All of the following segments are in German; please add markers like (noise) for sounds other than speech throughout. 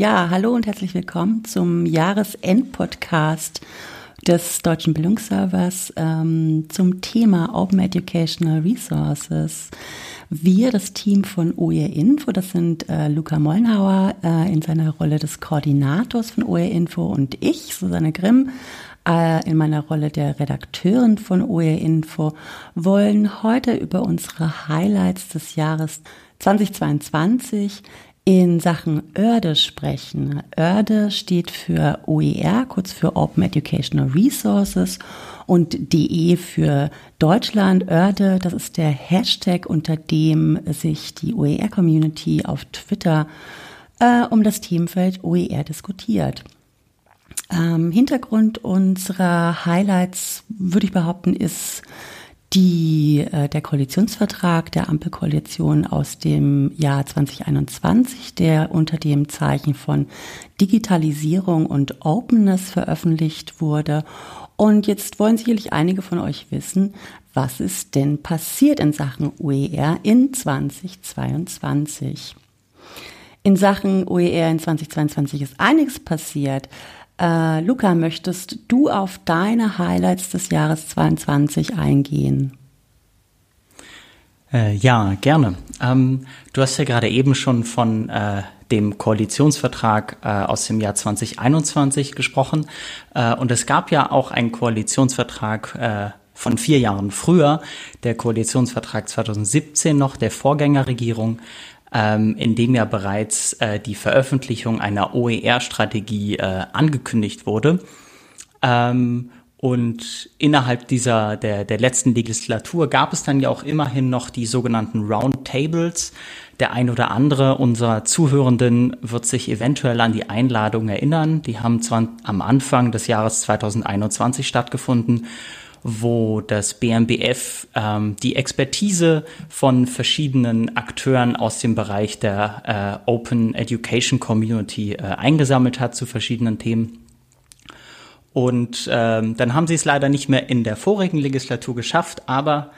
Ja, hallo und herzlich willkommen zum Jahresendpodcast des Deutschen Bildungsservers ähm, zum Thema Open Educational Resources. Wir, das Team von OER Info, das sind äh, Luca Mollenhauer äh, in seiner Rolle des Koordinators von OER Info und ich, Susanne Grimm, äh, in meiner Rolle der Redakteurin von OER Info, wollen heute über unsere Highlights des Jahres 2022 in Sachen Oerde sprechen. Oerde steht für OER, kurz für Open Educational Resources und DE für Deutschland. Oerde, das ist der Hashtag, unter dem sich die OER-Community auf Twitter äh, um das Themenfeld OER diskutiert. Ähm, Hintergrund unserer Highlights, würde ich behaupten, ist die, äh, der Koalitionsvertrag der Ampelkoalition aus dem Jahr 2021, der unter dem Zeichen von Digitalisierung und Openness veröffentlicht wurde. Und jetzt wollen sicherlich einige von euch wissen, was ist denn passiert in Sachen OER in 2022? In Sachen OER in 2022 ist einiges passiert. Äh, Luca, möchtest du auf deine Highlights des Jahres 22 eingehen? Äh, ja, gerne. Ähm, du hast ja gerade eben schon von äh, dem Koalitionsvertrag äh, aus dem Jahr 2021 gesprochen. Äh, und es gab ja auch einen Koalitionsvertrag äh, von vier Jahren früher, der Koalitionsvertrag 2017 noch der Vorgängerregierung, ähm, in dem ja bereits äh, die Veröffentlichung einer OER-Strategie äh, angekündigt wurde. Ähm, und innerhalb dieser, der, der letzten Legislatur gab es dann ja auch immerhin noch die sogenannten Roundtables. Der ein oder andere unserer Zuhörenden wird sich eventuell an die Einladung erinnern. Die haben zwar am Anfang des Jahres 2021 stattgefunden wo das BMBF ähm, die Expertise von verschiedenen Akteuren aus dem Bereich der äh, Open Education Community äh, eingesammelt hat zu verschiedenen Themen. Und ähm, dann haben sie es leider nicht mehr in der vorigen Legislatur geschafft, aber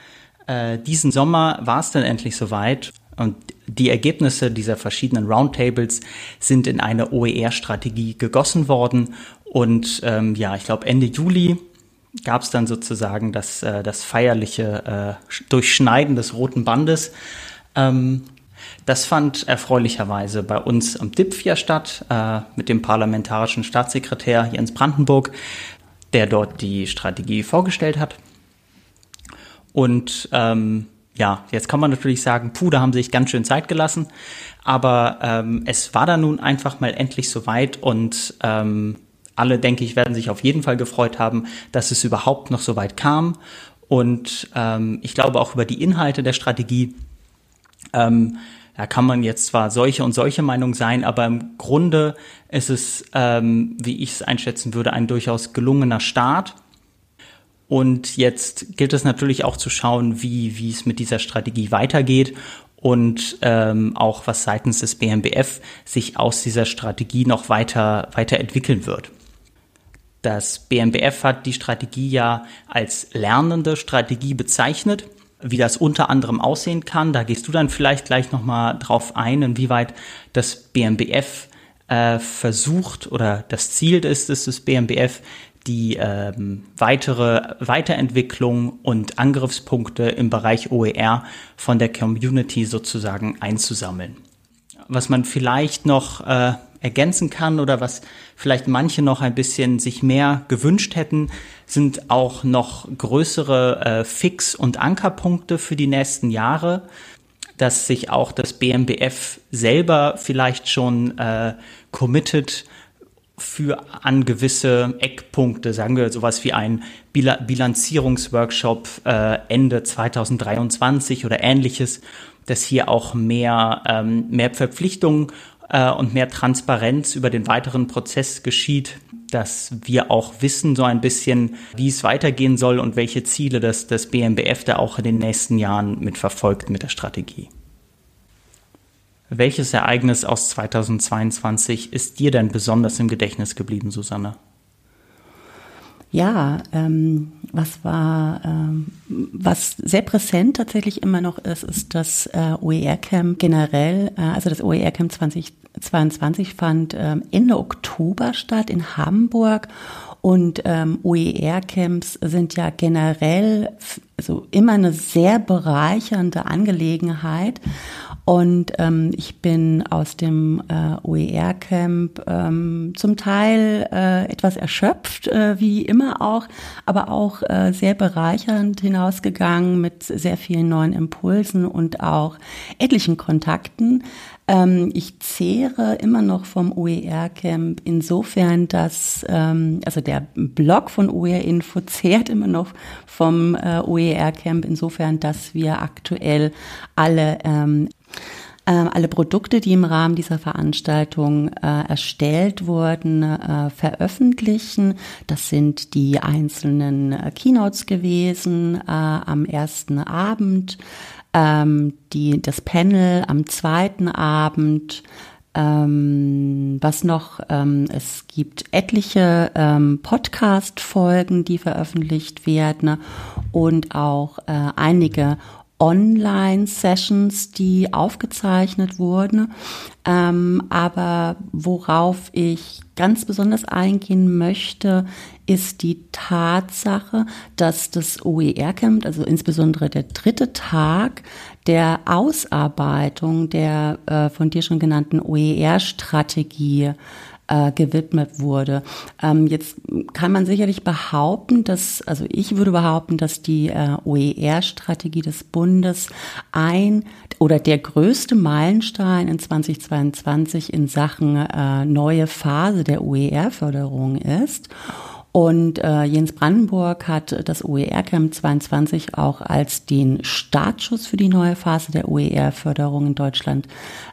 äh, diesen Sommer war es dann endlich soweit. Und die Ergebnisse dieser verschiedenen Roundtables sind in eine OER-Strategie gegossen worden. Und ähm, ja, ich glaube Ende Juli gab es dann sozusagen das, äh, das feierliche äh, Durchschneiden des roten Bandes. Ähm, das fand erfreulicherweise bei uns am DIPFIA statt, äh, mit dem parlamentarischen Staatssekretär Jens Brandenburg, der dort die Strategie vorgestellt hat. Und ähm, ja, jetzt kann man natürlich sagen, puh, da haben sie sich ganz schön Zeit gelassen. Aber ähm, es war dann nun einfach mal endlich soweit und ähm, alle, denke ich, werden sich auf jeden Fall gefreut haben, dass es überhaupt noch so weit kam. Und ähm, ich glaube auch über die Inhalte der Strategie. Ähm, da kann man jetzt zwar solche und solche Meinung sein, aber im Grunde ist es, ähm, wie ich es einschätzen würde, ein durchaus gelungener Start. Und jetzt gilt es natürlich auch zu schauen, wie, wie es mit dieser Strategie weitergeht und ähm, auch was seitens des BMBF sich aus dieser Strategie noch weiter, weiter entwickeln wird. Das BMBF hat die Strategie ja als lernende Strategie bezeichnet. Wie das unter anderem aussehen kann, da gehst du dann vielleicht gleich nochmal drauf ein, inwieweit das BMBF äh, versucht oder das Ziel ist es des BMBF, die ähm, weitere Weiterentwicklung und Angriffspunkte im Bereich OER von der Community sozusagen einzusammeln. Was man vielleicht noch äh, ergänzen kann oder was vielleicht manche noch ein bisschen sich mehr gewünscht hätten, sind auch noch größere äh, Fix- und Ankerpunkte für die nächsten Jahre, dass sich auch das BMBF selber vielleicht schon äh, committed für an gewisse Eckpunkte, sagen wir sowas wie ein Bilanzierungsworkshop äh, Ende 2023 oder ähnliches, dass hier auch mehr, ähm, mehr Verpflichtungen äh, und mehr Transparenz über den weiteren Prozess geschieht, dass wir auch wissen so ein bisschen, wie es weitergehen soll und welche Ziele das, das BMBF da auch in den nächsten Jahren mitverfolgt mit der Strategie. Welches Ereignis aus 2022 ist dir denn besonders im Gedächtnis geblieben, Susanne? Ja, ähm, was war, ähm, was sehr präsent tatsächlich immer noch ist, ist das äh, OER-Camp generell, äh, also das OER-Camp 2022 fand ähm, Ende Oktober statt in Hamburg und ähm, OER-Camps sind ja generell also immer eine sehr bereichernde Angelegenheit. Und ähm, ich bin aus dem äh, OER-Camp ähm, zum Teil äh, etwas erschöpft, äh, wie immer auch, aber auch äh, sehr bereichernd hinausgegangen mit sehr vielen neuen Impulsen und auch etlichen Kontakten. Ähm, ich zehre immer noch vom OER-Camp insofern, dass, ähm, also der Blog von OER-Info (laughs) zehrt immer noch vom äh, OER-Camp insofern, dass wir aktuell alle ähm, alle Produkte, die im Rahmen dieser Veranstaltung äh, erstellt wurden, äh, veröffentlichen. Das sind die einzelnen äh, Keynotes gewesen äh, am ersten Abend, ähm, die, das Panel am zweiten Abend. Ähm, was noch? Ähm, es gibt etliche ähm, Podcast-Folgen, die veröffentlicht werden und auch äh, einige Online-Sessions, die aufgezeichnet wurden. Ähm, aber worauf ich ganz besonders eingehen möchte, ist die Tatsache, dass das OER-Camp, also insbesondere der dritte Tag der Ausarbeitung der äh, von dir schon genannten OER-Strategie äh, gewidmet wurde. Ähm, jetzt kann man sicherlich behaupten, dass, also ich würde behaupten, dass die äh, OER-Strategie des Bundes ein oder der größte Meilenstein in 2022 in Sachen äh, neue Phase der OER-Förderung ist. Und äh, Jens Brandenburg hat das OER-Camp 22 auch als den Startschuss für die neue Phase der OER-Förderung in Deutschland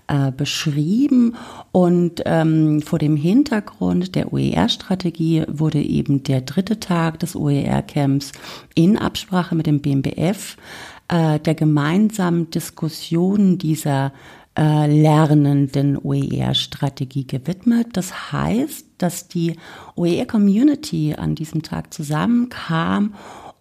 äh, beschrieben. Und ähm, vor dem Hintergrund der OER-Strategie wurde eben der dritte Tag des OER-Camps in Absprache mit dem BMBF äh, der gemeinsamen Diskussion dieser äh, lernenden OER-Strategie gewidmet. Das heißt, dass die OER-Community an diesem Tag zusammenkam,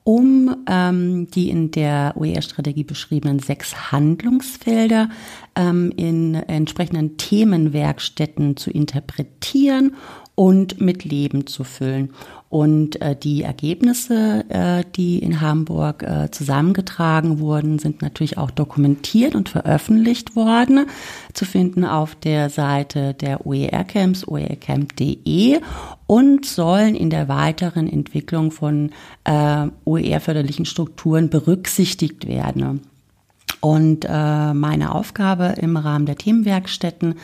um ähm, die in der OER-Strategie beschriebenen sechs Handlungsfelder ähm, in entsprechenden Themenwerkstätten zu interpretieren und mit Leben zu füllen. Und äh, die Ergebnisse, äh, die in Hamburg äh, zusammengetragen wurden, sind natürlich auch dokumentiert und veröffentlicht worden, zu finden auf der Seite der OER-Camps, oercamp.de und sollen in der weiteren Entwicklung von äh, OER-förderlichen Strukturen berücksichtigt werden. Und äh, meine Aufgabe im Rahmen der Themenwerkstätten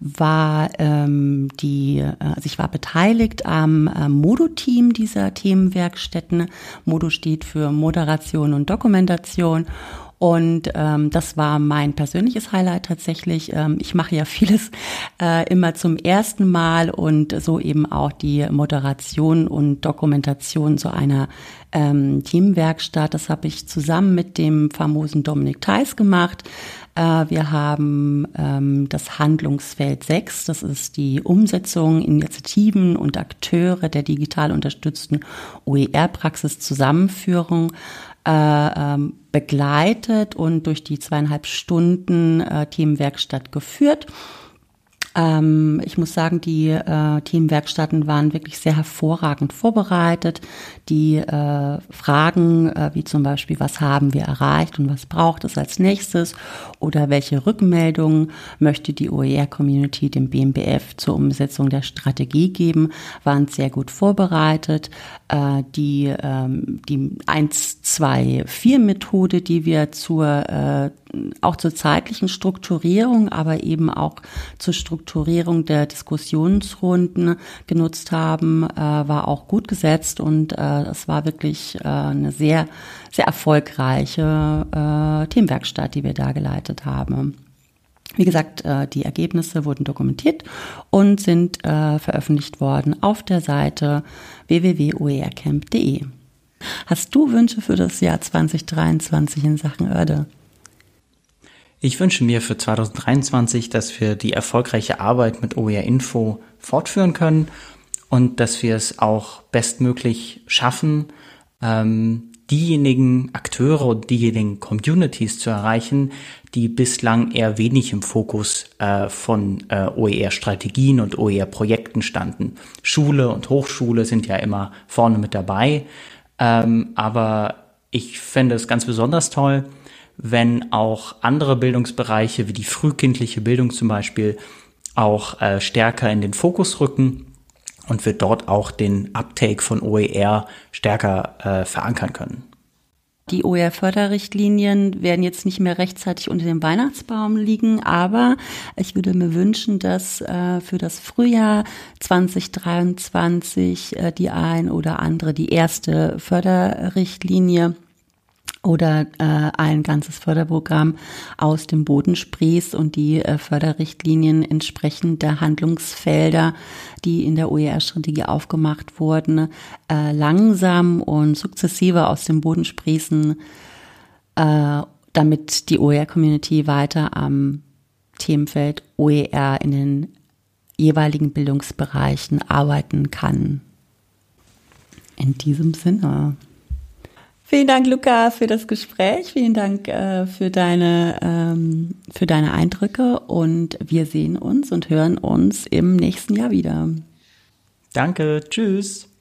war ähm, die, äh, also ich war beteiligt am äh, Modo-Team dieser Themenwerkstätten. Modo steht für Moderation und Dokumentation und ähm, das war mein persönliches Highlight tatsächlich. Ähm, ich mache ja vieles äh, immer zum ersten Mal und so eben auch die Moderation und Dokumentation zu einer ähm, Teamwerkstatt. Das habe ich zusammen mit dem famosen Dominik Theis gemacht. Äh, wir haben ähm, das Handlungsfeld 6, das ist die Umsetzung, Initiativen und Akteure der digital unterstützten OER-Praxis Zusammenführung äh, ähm, begleitet und durch die zweieinhalb Stunden äh, Themenwerkstatt geführt. Ähm, ich muss sagen, die äh, Teamwerkstätten waren wirklich sehr hervorragend vorbereitet. Die äh, Fragen, äh, wie zum Beispiel, was haben wir erreicht und was braucht es als nächstes oder welche Rückmeldungen möchte die OER-Community dem BMBF zur Umsetzung der Strategie geben, waren sehr gut vorbereitet. Äh, die, ähm, die 1, 2, 4 Methode, die wir zur, äh, auch zur zeitlichen Strukturierung, aber eben auch zur Strukturierung der Diskussionsrunden genutzt haben, äh, war auch gut gesetzt und äh, es war wirklich äh, eine sehr, sehr erfolgreiche äh, Themenwerkstatt, die wir da geleitet haben. Wie gesagt, äh, die Ergebnisse wurden dokumentiert und sind äh, veröffentlicht worden auf der Seite www.oercamp.de. Hast du Wünsche für das Jahr 2023 in Sachen Erde? Ich wünsche mir für 2023, dass wir die erfolgreiche Arbeit mit OER Info fortführen können und dass wir es auch bestmöglich schaffen, ähm, diejenigen Akteure und diejenigen Communities zu erreichen, die bislang eher wenig im Fokus äh, von äh, OER-Strategien und OER-Projekten standen. Schule und Hochschule sind ja immer vorne mit dabei, ähm, aber ich fände es ganz besonders toll, wenn auch andere Bildungsbereiche wie die frühkindliche Bildung zum Beispiel auch äh, stärker in den Fokus rücken und wir dort auch den Uptake von OER stärker äh, verankern können. Die OER-Förderrichtlinien werden jetzt nicht mehr rechtzeitig unter dem Weihnachtsbaum liegen, aber ich würde mir wünschen, dass äh, für das Frühjahr 2023 äh, die ein oder andere, die erste Förderrichtlinie oder äh, ein ganzes Förderprogramm aus dem Boden sprießt und die äh, Förderrichtlinien entsprechend der Handlungsfelder, die in der OER-Strategie aufgemacht wurden, äh, langsam und sukzessive aus dem Boden sprießen, äh, damit die OER-Community weiter am Themenfeld OER in den jeweiligen Bildungsbereichen arbeiten kann. In diesem Sinne. Vielen Dank, Luca, für das Gespräch. Vielen Dank äh, für deine ähm, für deine Eindrücke und wir sehen uns und hören uns im nächsten Jahr wieder. Danke, tschüss.